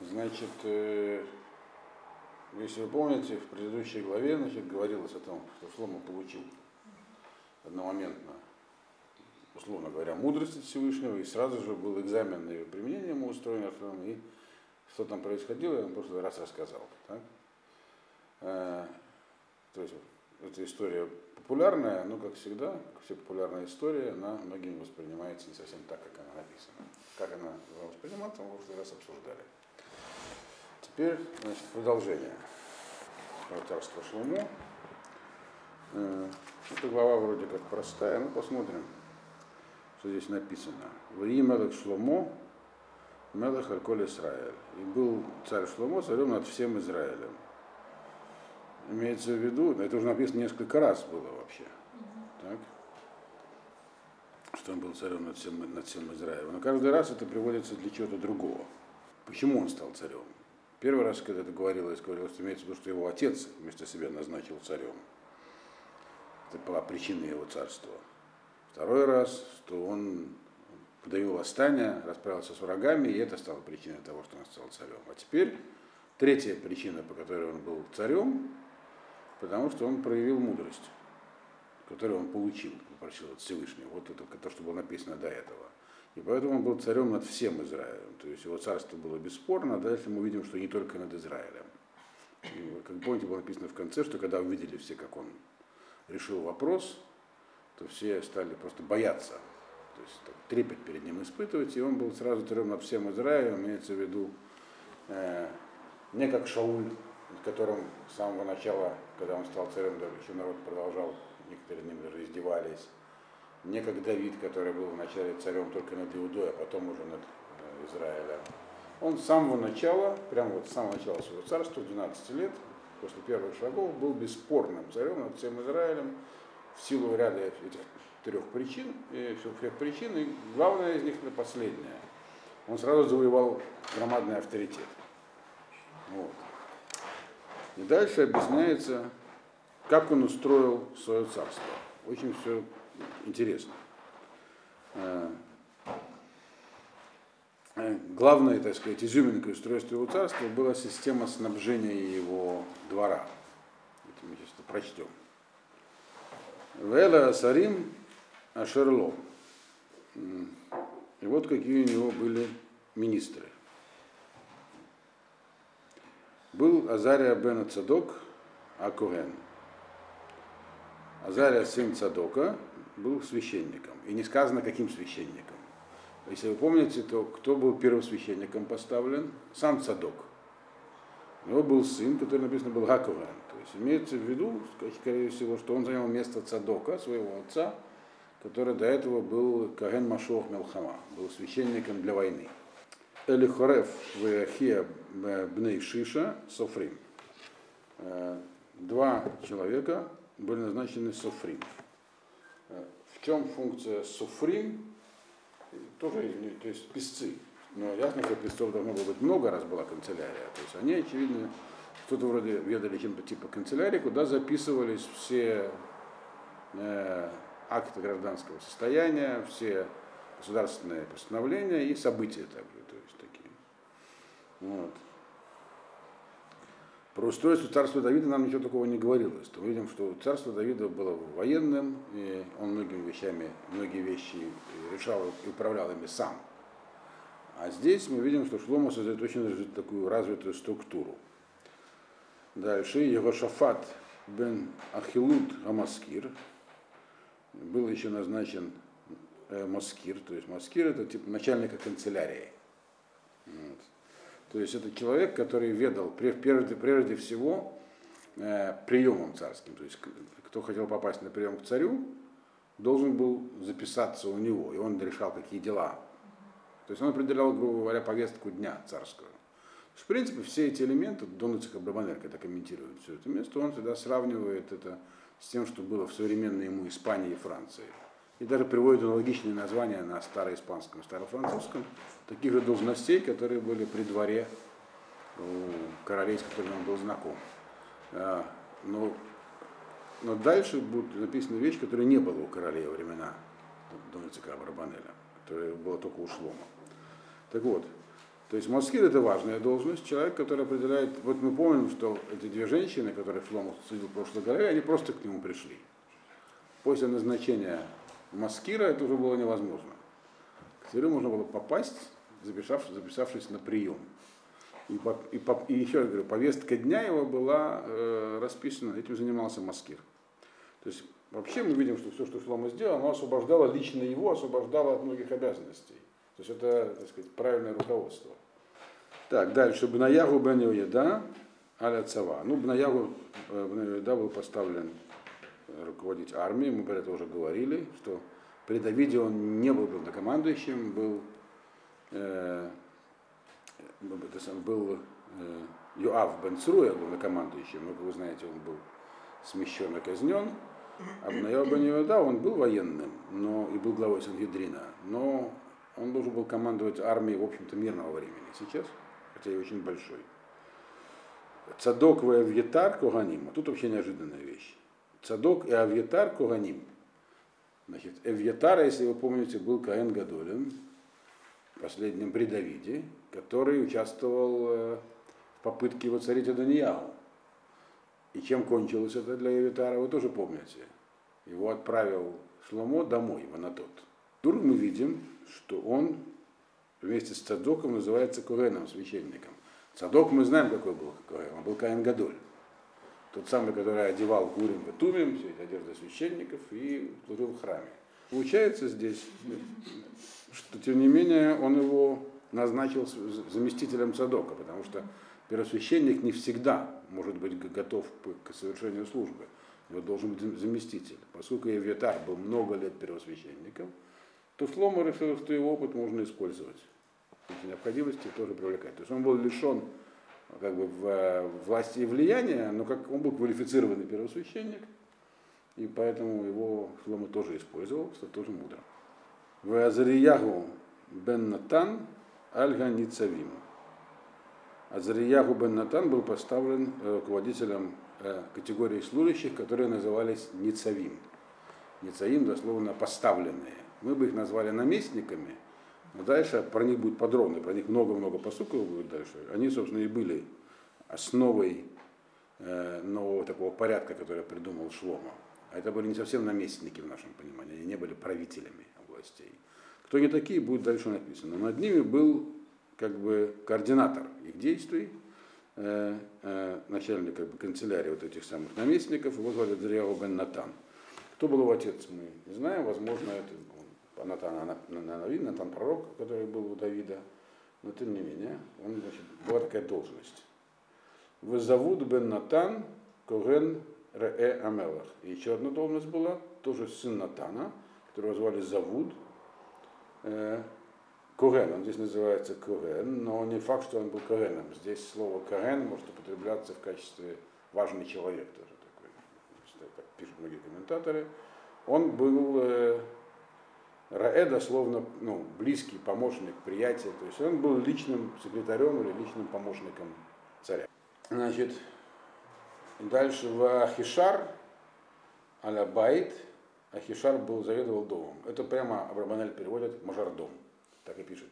Значит, э, если вы помните, в предыдущей главе значит, говорилось о том, что Шлома получил одномоментно, условно говоря, мудрость от Всевышнего, и сразу же был экзамен на ее применение ему устроен, и что там происходило, я вам прошлый раз рассказал. Так? Э, то есть эта история популярная, но, как всегда, как все популярная история, она многими воспринимается не совсем так, как она написана. Как она должна восприниматься, мы в прошлый раз обсуждали. Теперь значит, продолжение про царство Шломо. Э, эта глава вроде как простая, ну посмотрим, что здесь написано. В Мелech Шломо, Мелech Альколь Израиль. И был царь Шломо царем над всем Израилем. Имеется в виду, это уже написано несколько раз было вообще, так? что он был царем над всем, над всем Израилем. Но каждый раз это приводится для чего-то другого. Почему он стал царем? Первый раз, когда это говорилось, говорилось, что имеется в виду, что его отец вместо себя назначил царем. Это была причина его царства. Второй раз, что он подавил восстание, расправился с врагами, и это стало причиной того, что он стал царем. А теперь третья причина, по которой он был царем, потому что он проявил мудрость, которую он получил, попросил от Всевышнего. Вот это то, что было написано до этого. И поэтому он был царем над всем Израилем. То есть его царство было бесспорно, а дальше мы видим, что не только над Израилем. И, как помните, было написано в конце, что когда увидели все, как он решил вопрос, то все стали просто бояться, то есть так, трепет перед ним испытывать, и он был сразу царем над всем Израилем, имеется в виду э, не как Шауль, над которым с самого начала, когда он стал царем, еще народ продолжал, некоторые ним даже издевались, не как Давид, который был вначале царем только над Иудой, а потом уже над э, Израилем. Он с самого начала, прямо вот с самого начала своего царства, 12 лет, после первых шагов, был бесспорным царем над всем Израилем в силу ряда этих трех причин, и всех причин, и главная из них это последняя. Он сразу завоевал громадный авторитет. Вот. И дальше объясняется, как он устроил свое царство. Очень все интересно. Э, главной, так сказать, изюминкой устройства его царства была система снабжения его двора. Это мы сейчас прочтем. Вела Сарим Ашерло. И вот какие у него были министры. Был Азария бен Цадок Акуген. Азария сын Цадока, был священником. И не сказано, каким священником. Если вы помните, то кто был первым священником поставлен? Сам Цадок. У него был сын, который написано был Гакован. То есть имеется в виду, скорее всего, что он занял место Цадока, своего отца, который до этого был Каген Машох Мелхама, был священником для войны. Элихорев Веахия Бней Шиша Софрим. Э, два человека были назначены Софрим. В чем функция суфрим? Тоже, то есть писцы. Но ясно, что писцов должно было быть много, раз была канцелярия. То есть они, очевидно, что-то вроде ведали чем-то типа канцелярии, куда записывались все э, акты гражданского состояния, все государственные постановления и события также, то есть такие. Вот. Про устройство царства Давида нам ничего такого не говорилось. Мы видим, что царство Давида было военным, и он многими вещами, многие вещи решал и управлял ими сам. А здесь мы видим, что Шлома создает очень такую развитую структуру. Дальше его Шафат бен Ахилут Амаскир был еще назначен э, Маскир, то есть Маскир это типа начальника канцелярии. Вот. То есть это человек, который ведал прежде, прежде всего э, приемом царским. То есть кто хотел попасть на прием к царю, должен был записаться у него, и он решал, какие дела. То есть он определял, грубо говоря, повестку дня царскую. В принципе, все эти элементы, Донацик Абрабанер, когда комментирует все это место, он всегда сравнивает это с тем, что было в современной ему Испании и Франции и даже приводит аналогичные названия на староиспанском старофранцузском, таких же должностей, которые были при дворе у королей, с которыми он был знаком. А, но, но дальше будет написана вещь, которая не была у королей во времена Донецика Барбанеля, которая была только у Шлома. Так вот, То есть маскир это важная должность, человек, который определяет, вот мы помним, что эти две женщины, которые Шлому судил в прошлой главе, они просто к нему пришли. После назначения маскира это уже было невозможно. К царю можно было попасть, записавшись, записавшись на прием. И, по, и, по, и еще раз говорю, повестка дня его была э, расписана, этим занимался маскир. То есть вообще мы видим, что все, что Шлома сделал, оно освобождало лично его, освобождало от многих обязанностей. То есть это, так сказать, правильное руководство. Так, дальше. Бнаягу бен Йоеда, аля цава. Ну, Бнаягу бен Йоеда был поставлен руководить армией, мы про это уже говорили, что при Давиде он не был главнокомандующим, был, э, был э, Йоав бен Цруя главнокомандующим, но, как вы знаете, он был смещен и казнен. А Бнаягу бен Йоеда, он был военным, но и был главой Сангедрина, но он должен был командовать армией, в общем-то, мирного времени сейчас, хотя и очень большой. Цадок в Авьетар Коганим. А тут вообще неожиданная вещь. Цадок и Авьетар Коганим. Значит, Эвьетар, если вы помните, был Каэн Гадолин, последним при Давиде, который участвовал э, в попытке воцарить Аданияу. И чем кончилось это для Эвьетара, вы тоже помните. Его отправил Шломо домой, в Анатот. Тут мы видим, что он вместе с Цадоком называется Куреном, священником. Цадок мы знаем, какой был Куэн. Он был Каин Гадоль. Тот самый, который одевал Гурим и Тумим, все эти одежды священников, и служил в храме. Получается здесь, что тем не менее он его назначил заместителем Цадока, потому что первосвященник не всегда может быть готов к совершению службы. Его должен быть заместитель. Поскольку Евьетар был много лет первосвященником, то Шлома решил, что его опыт можно использовать. Необходимости тоже привлекать. То есть он был лишен как бы, в, власти и влияния, но как он был квалифицированный первосвященник, и поэтому его Шлома тоже использовал, что тоже мудро. В Азариягу бен Натан Альга Ницавим. Азариягу бен Натан был поставлен э, руководителем э, категории служащих, которые назывались Ницавим. Ницавим дословно поставленные мы бы их назвали наместниками, дальше про них будет подробно, про них много-много посуков будет дальше. Они, собственно, и были основой э, нового такого порядка, который придумал Шлома. А это были не совсем наместники в нашем понимании, они не были правителями областей. Кто они такие, будет дальше написано. Но над ними был как бы координатор их действий, э, э, начальник как бы, канцелярии вот этих самых наместников, его звали Дриао бен Натан. Кто был его отец, мы не знаем, возможно, это Натан, Натан, Натан пророк, который был у Давида, но тем не менее, он, значит, была такая должность. Вызовут бен Натан Коген Ре Амелах. И еще одна должность была, тоже сын Натана, которого звали Завуд. Э, Коген, он здесь называется Коген, но не факт, что он был Когеном. Здесь слово Коген может употребляться в качестве важный человек тоже такой, как пишут многие комментаторы. Он был э, Раэ дословно ну, близкий помощник, приятель. То есть он был личным секретарем или личным помощником царя. Значит, дальше в Ахишар, аля Байт, Ахишар был заведовал домом. Это прямо Абрабанель переводит мажордом. Так и пишет.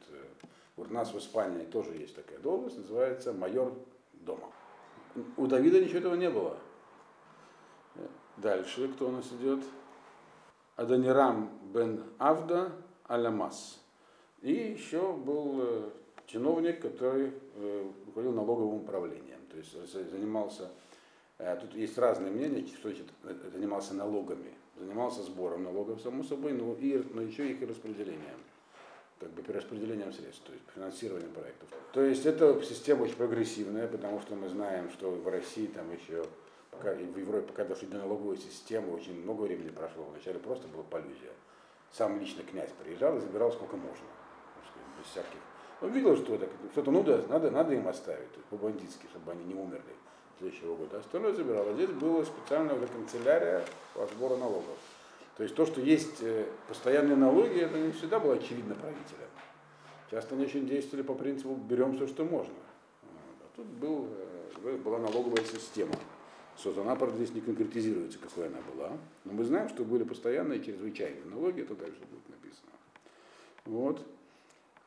У нас в Испании тоже есть такая должность, называется майор дома. У Давида ничего этого не было. Дальше, кто у нас идет? Адонирам бен Авда Алямас. И еще был э, чиновник, который э, руководил налоговым управлением. То есть занимался, э, тут есть разные мнения, что значит занимался налогами. Занимался сбором налогов, само собой, но, и, но еще их и распределением как бы перераспределением средств, то есть финансированием проектов. То есть это система очень прогрессивная, потому что мы знаем, что в России там еще пока в Европе, пока дошли до налоговой системы, очень много времени прошло. Вначале просто была полюзия. Сам лично князь приезжал и забирал сколько можно. Без всяких. Он видел, что это что-то ну, да, надо, надо им оставить, по-бандитски, чтобы они не умерли следующего года. Остальное забирал. А здесь была специальная уже канцелярия по сбору налогов. То есть то, что есть э, постоянные налоги, это не всегда было очевидно правителям. Часто они очень действовали по принципу берем все, что можно. А тут был, э, была налоговая система создана, правда, здесь не конкретизируется, какой она была. Но мы знаем, что были постоянные чрезвычайные налоги, это дальше будет написано. Вот.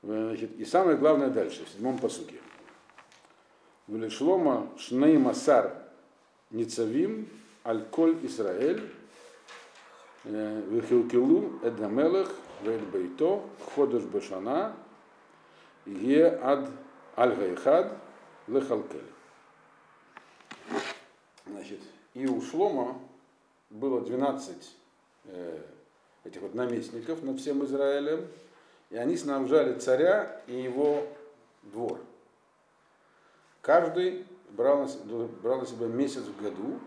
Значит, и самое главное дальше, в седьмом посуке. Велишлома шней масар ницавим аль-коль Исраэль вихилкилу эдамелех вейд бейто ходыш бешана е ад аль-гайхад лехалкель. Значит, и у Шлома было 12 э, этих вот наместников над всем Израилем, и они снабжали царя и его двор. Каждый брал на, брал на себя месяц в году,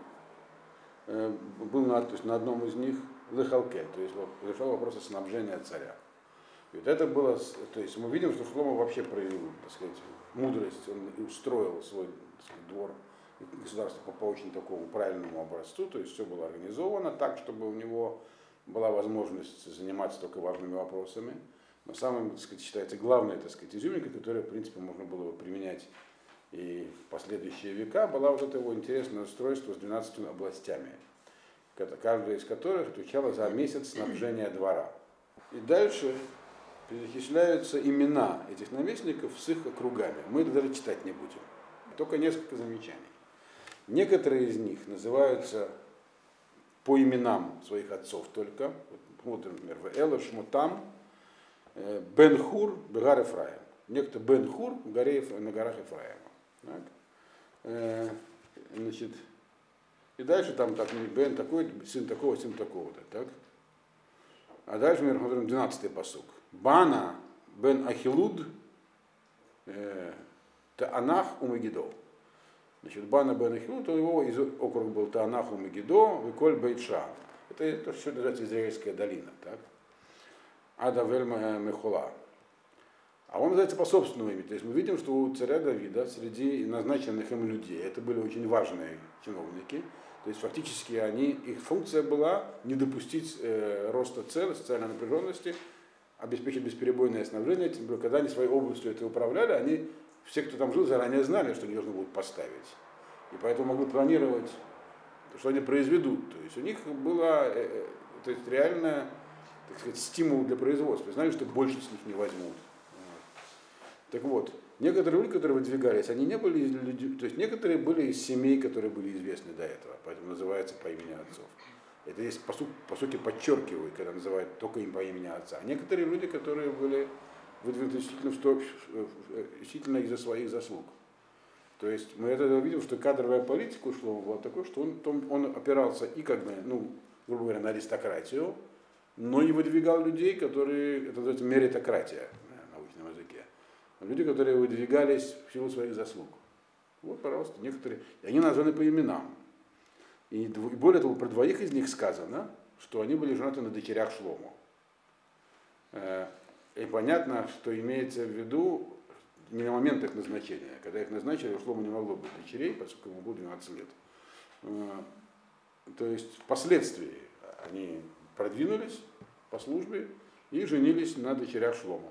э, был на, то есть на одном из них лыхалке, то есть решал вопросы снабжения царя. И вот это было, то есть мы видим, что Шлома вообще проявил, так сказать, мудрость, он устроил свой сказать, двор государство по, по очень такому правильному образцу, то есть все было организовано так, чтобы у него была возможность заниматься только важными вопросами. Но самым, так сказать, считается главной, так сказать, изюминкой, которую, в принципе, можно было бы применять и в последующие века, была вот это его интересное устройство с 12 областями, каждая из которых отвечала за месяц снабжения двора. И дальше перечисляются имена этих наместников с их округами. Мы даже читать не будем. Только несколько замечаний. Некоторые из них называются по именам своих отцов только. Вот, например, в Эла Шмутам, э, Бен Хур, Бегар Ефраим. Некто Бен Хур в горе, на горах Ефраима. Так? Э, значит, и дальше там так, Бен такой, сын такого, сын такого-то. Так? А дальше мы смотрим 12-й посук. Бана Бен Ахилуд э, Таанах Умагидов. Значит, Бана Бен Ахилу, то его из округ был Таанаху Мегидо, Виколь Бейтша. Это то, что называется Израильская долина. Так? Ада Вельма Мехула. А он называется по собственному имени. То есть мы видим, что у царя Давида среди назначенных им людей, это были очень важные чиновники, то есть фактически они, их функция была не допустить э, роста цен, социальной напряженности, обеспечить бесперебойное снабжение, тем более, когда они своей областью это управляли, они все, кто там жил, заранее знали, что они должны будут поставить. И поэтому могли планировать, что они произведут. То есть у них было э, э, то есть реально так сказать, стимул для производства. Знали, что больше с них не возьмут. Так вот, некоторые люди, которые выдвигались, они не были из людей, то есть некоторые были из семей, которые были известны до этого, поэтому называется по имени отцов. Это есть, по, су- по сути, подчеркивают, когда называют только им по имени отца. А некоторые люди, которые были выдвинуты исключительно, исключительно из-за своих заслуг. То есть мы это видим, что кадровая политика ушла была такой, что он, он опирался и как бы, ну, грубо говоря, на аристократию, но и выдвигал людей, которые, это называется меритократия на научном языке. Люди, которые выдвигались в силу своих заслуг. Вот, пожалуйста, некоторые. И они названы по именам. И, более того, про двоих из них сказано, что они были женаты на дочерях Шлому. И понятно, что имеется в виду не на момент их назначения. Когда их назначили, у Шлома не могло быть дочерей, поскольку ему было 12 лет. Э, то есть впоследствии они продвинулись по службе и женились на дочерях Шлома.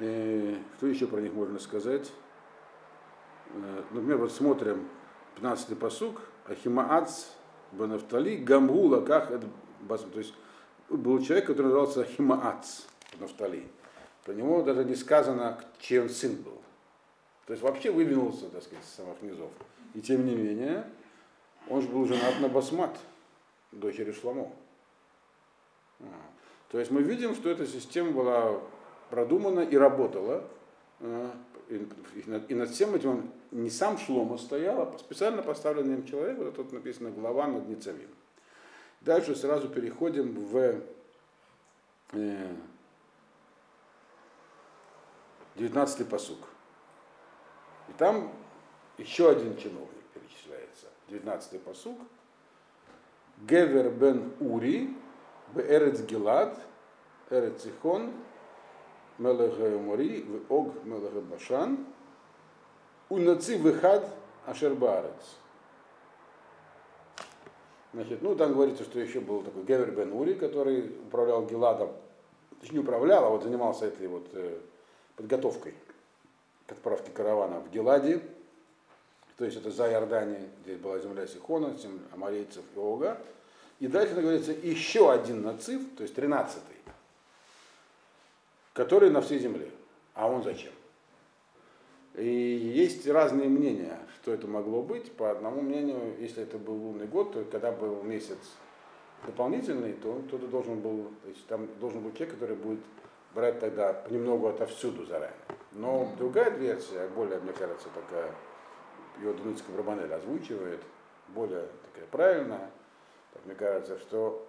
И э, что еще про них можно сказать? Э, например, вот смотрим 15-й посук, Ахимаац Банафтали Гамгула, как это, то есть был человек, который назывался Ахимаац. Нафтали. Про него даже не сказано, он сын был. То есть вообще выдвинулся, так сказать, с самых низов. И тем не менее, он же был женат на Басмат, дочери Шламо. А. То есть мы видим, что эта система была продумана и работала. А, и над всем этим он не сам Шлома стоял, а специально поставленный им человек, вот тут написано глава над Ницавим. Дальше сразу переходим в э, 19-й посук. И там еще один чиновник перечисляется. 19-й посук. Гевер бен Ури, Эрец Гилад, Эрец Ихон, Мелеха Мори, Ог Мелеха Башан, Унаци Вихад Ашербарец. Значит, ну там говорится, что еще был такой Гевер бен Ури, который управлял Гиладом, точнее не управлял, а вот занимался этой вот э, подготовкой к отправке каравана в Геладе, то есть это за Иорданией, где была земля Сихона, земля амарейцев и Ога. И дальше говорится еще один нацив, то есть тринадцатый, который на всей земле. А он зачем? И есть разные мнения, что это могло быть. По одному мнению, если это был лунный год, то когда был месяц дополнительный, то кто-то должен был, то есть там должен был человек, который будет брать тогда понемногу отовсюду заранее. Но другая версия, более, мне кажется, такая, ее Дуницкая Брабанель озвучивает, более такая правильная, так мне кажется, что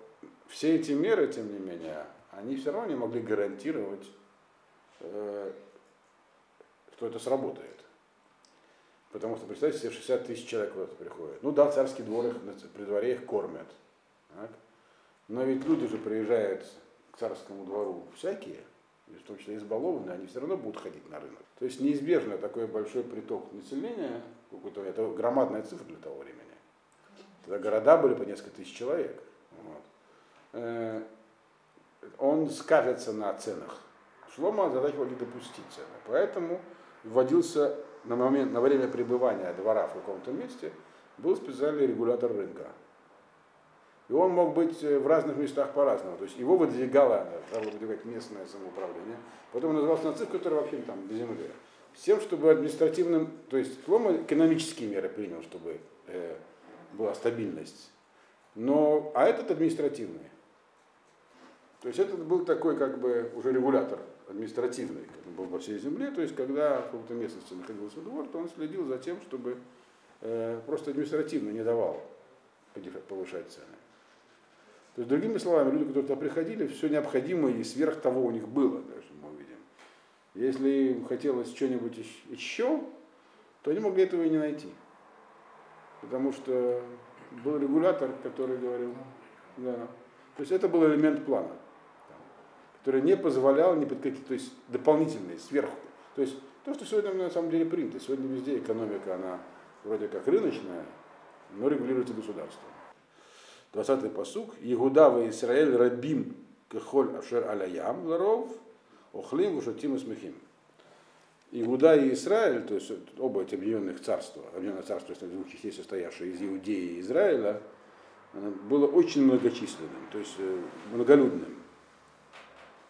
все эти меры, тем не менее, они все равно не могли гарантировать, э, что это сработает. Потому что, представьте себе, 60 тысяч человек куда-то приходят. Ну да, царский двор их, при дворе их кормят. Так? Но ведь люди же приезжают к царскому двору всякие, в том числе избалованные, они все равно будут ходить на рынок. То есть неизбежно такой большой приток населения, какой-то, это громадная цифра для того времени. Тогда города были по несколько тысяч человек. Вот. Э, он скажется на ценах. Шлома задача не допустить цены. Поэтому вводился на, момент, на время пребывания двора в каком-то месте, был специальный регулятор рынка. И он мог быть э, в разных местах по-разному. То есть его выдвигало, стало выдвигать местное самоуправление. Потом он назывался нацик, который вообще там без земли. С тем, чтобы административным, то есть Шлома экономические меры принял, чтобы э, была стабильность. Но, а этот административный. То есть этот был такой как бы уже регулятор административный, как был по всей земле. То есть когда в какой-то местности находился двор, то он следил за тем, чтобы э, просто административно не давал повышать цены. То есть, другими словами, люди, которые туда приходили, все необходимое и сверх того у них было, даже мы увидим. Если им хотелось что-нибудь еще, то они могли этого и не найти. Потому что был регулятор, который говорил, да. То есть это был элемент плана, который не позволял ни под какие, то есть дополнительные, сверху. То есть то, что сегодня на самом деле принято. Сегодня везде экономика, она вроде как рыночная, но регулируется государством. 20-й посук. Игуда в Израиль рабим кехоль ашер аляям ларов, охлим вушатим и смехим. Иуда и Израиль, то есть оба эти объединенных царства, объединенное царство, если двух частей состоявшее из Иудеи и Израиля, было очень многочисленным, то есть э, многолюдным.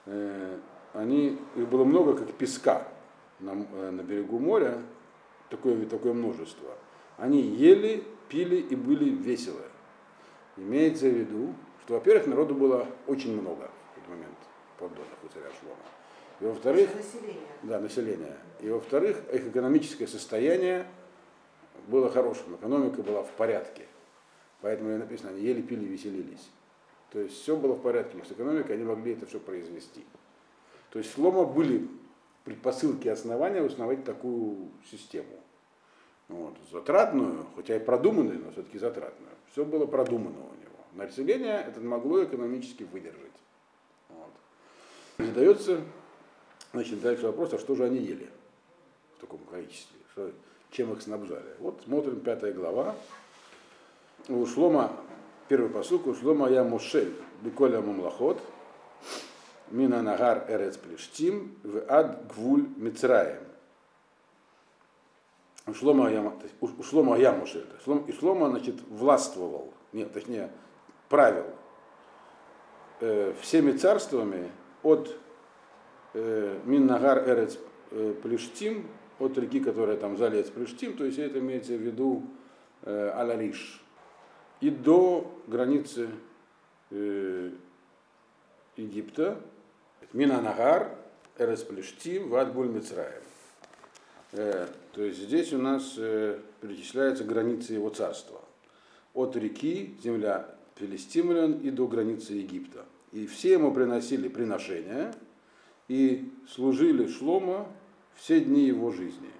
Э, они, их было много, как песка на, э, на берегу моря, такое, такое множество. Они ели, пили и были веселые. Имеется в виду, что, во-первых, народу было очень много в этот момент подданных у царя Шлома. И во-вторых, население. Да, население. И во-вторых, их экономическое состояние было хорошим, экономика была в порядке. Поэтому и написано, они ели, пили, веселились. То есть все было в порядке с экономикой, они могли это все произвести. То есть Шлома были предпосылки основания установить такую систему. Вот, затратную, хотя и продуманную, но все-таки затратную. Все было продумано у него. Население это могло экономически выдержать. Вот. Задается значит, дальше вопрос, а что же они ели в таком количестве? Что, чем их снабжали? Вот смотрим пятая глава. У Шлома, первый посук, у Шлома я Мушель, Беколя Мумлахот, Мина Нагар Эрец Плештим, в Ад Гвуль Мицраем. У Шлома я, у Шлома я Мушель. И Шлома, значит, властвовал, нет, точнее, правил э, всеми царствами от э, Миннагар Эрец э, Плештим, от реки, которая там залез Плештим, то есть это имеется в виду э, Алариш, и до границы э, Египта, Минанагар, Эрес Плештим, Вадгуль Мицраем. Э, то есть здесь у нас э, перечисляются границы его царства. От реки, земля Филистимлян и до границы Египта. И все ему приносили приношения и служили Шлома все дни его жизни.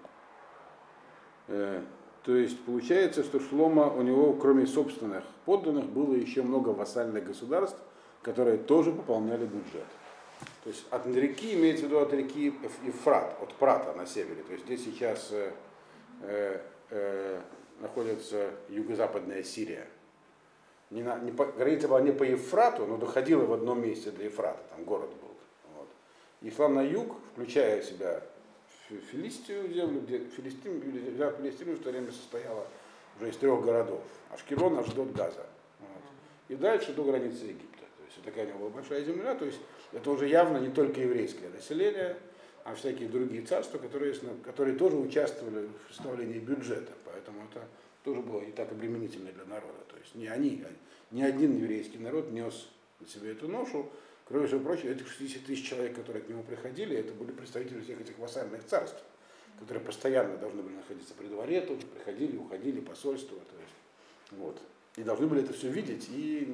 Э, то есть получается, что Шлома у него, кроме собственных подданных, было еще много вассальных государств, которые тоже пополняли бюджет. То есть от реки, имеется в виду от реки Ефрат, от Прата на севере. То есть здесь сейчас э, э, э, находится юго-западная Сирия. Не на, не по, граница была не по Ефрату, но доходила в одном месте до Ефрата, там город был. Вот. И шла на юг, включая в себя Филистию землю, где Филистим, земля Филистиму в то время состояла уже из трех городов. Ашкелон, Ашдот, Газа. Вот. И дальше до границы Египта. То есть такая у него была большая земля, то есть это уже явно не только еврейское население, а всякие другие царства, которые, которые тоже участвовали в составлении бюджета. Поэтому это тоже было не так обременительно для народа. То есть не они, а ни один еврейский народ нес на себе эту ношу. Кроме всего прочего, этих 60 тысяч человек, которые к нему приходили, это были представители всех этих вассальных царств, которые постоянно должны были находиться при дворе, тоже приходили, уходили, посольства. То есть, вот. И должны были это все видеть и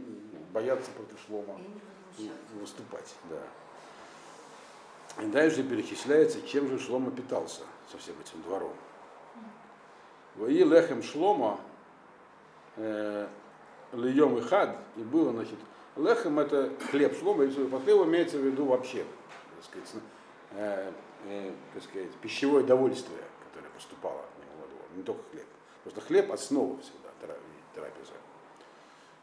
бояться против Шлома выступать. Да. И дальше перечисляется, чем же Шлома питался со всем этим двором. Вои лехем шлома э, льем и хад, и было, значит, лехем это хлеб шлома, и по хлебу имеется в виду вообще, так сказать, э, э, так сказать, пищевое довольствие, которое поступало от него во двор, не только хлеб. Просто хлеб основа всегда трапеза,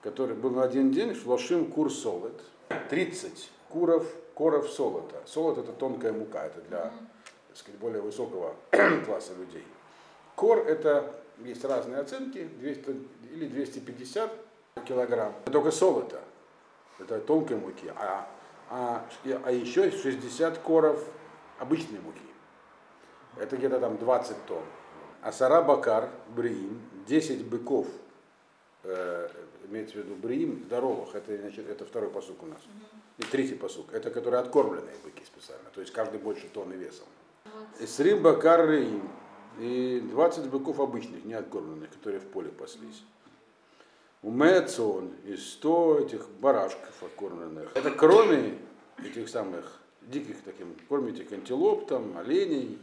который был на один день, шлошим кур солод, 30 куров, коров солота. Солод это тонкая мука, это для, так сказать, более высокого класса людей. Кор это, есть разные оценки, 200 или 250 килограмм. Это только солото, это тонкой муки, а, а, а еще 60 коров обычной муки. Это где-то там 20 тонн. А сара бакар, бриим, 10 быков, э, имеется в виду бриим, здоровых, это, значит, это второй посук у нас. И третий посук, это которые откормленные быки специально, то есть каждый больше тонны весом. Исрим бакар рим, и 20 быков обычных, не откормленных, которые в поле паслись. У Мецон и 100 этих барашков откормленных. Это кроме этих самых диких таким, кормите антилоп, там, оленей,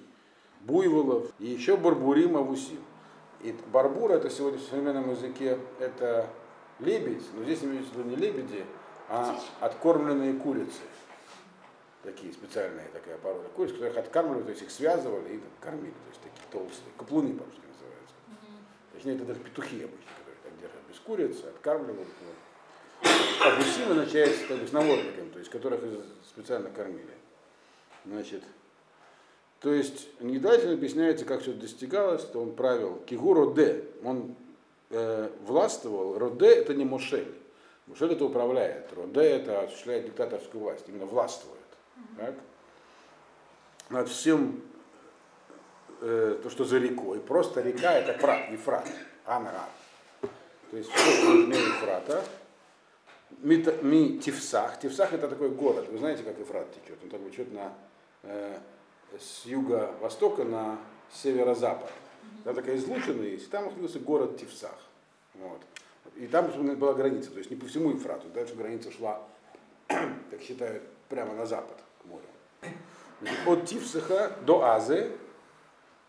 буйволов и еще барбурим авусим. И барбур это сегодня в современном языке это лебедь, но здесь имеется в виду не лебеди, а откормленные курицы такие специальные такая порода куриц, которых откармливали, то есть их связывали и кормили, то есть такие толстые, каплуны по-русски называются. Mm-hmm. Точнее, это даже петухи обычно, которые так держат без курицы, откармливают. Вот. А гусим означает то есть, наводником, то есть которых специально кормили. Значит, то есть недательно объясняется, как все это достигалось, что он правил Кигу Роде, он э, властвовал, Роде это не Мошель, Мошель это управляет, Роде это осуществляет диктаторскую власть, именно властвует. Так? Над всем э, то, что за рекой. Просто река это Фрат, Ефрат, Анрат. То есть все, что нужнее Ефрата. Ми, ми Тифсах. Тифсах это такой город. Вы знаете, как Ефрат течет? Он так течет на, э, с юго-востока на северо-запад. Там такая излучина есть, там находился город Тифсах. Вот. И там была граница, то есть не по всему Ефрату, дальше граница шла, как считают, прямо на запад к морю. От Тифсаха до Азы,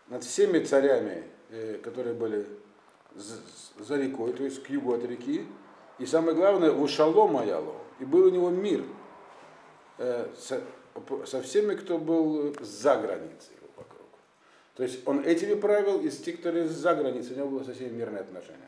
над всеми царями, э, которые были за рекой, то есть к югу от реки, и самое главное, в Ушало Яло, и был у него мир э, со, всеми, кто был за границей его вокруг. То есть он этими правил, и с тех, которые за границей, у него было совсем мирное отношение.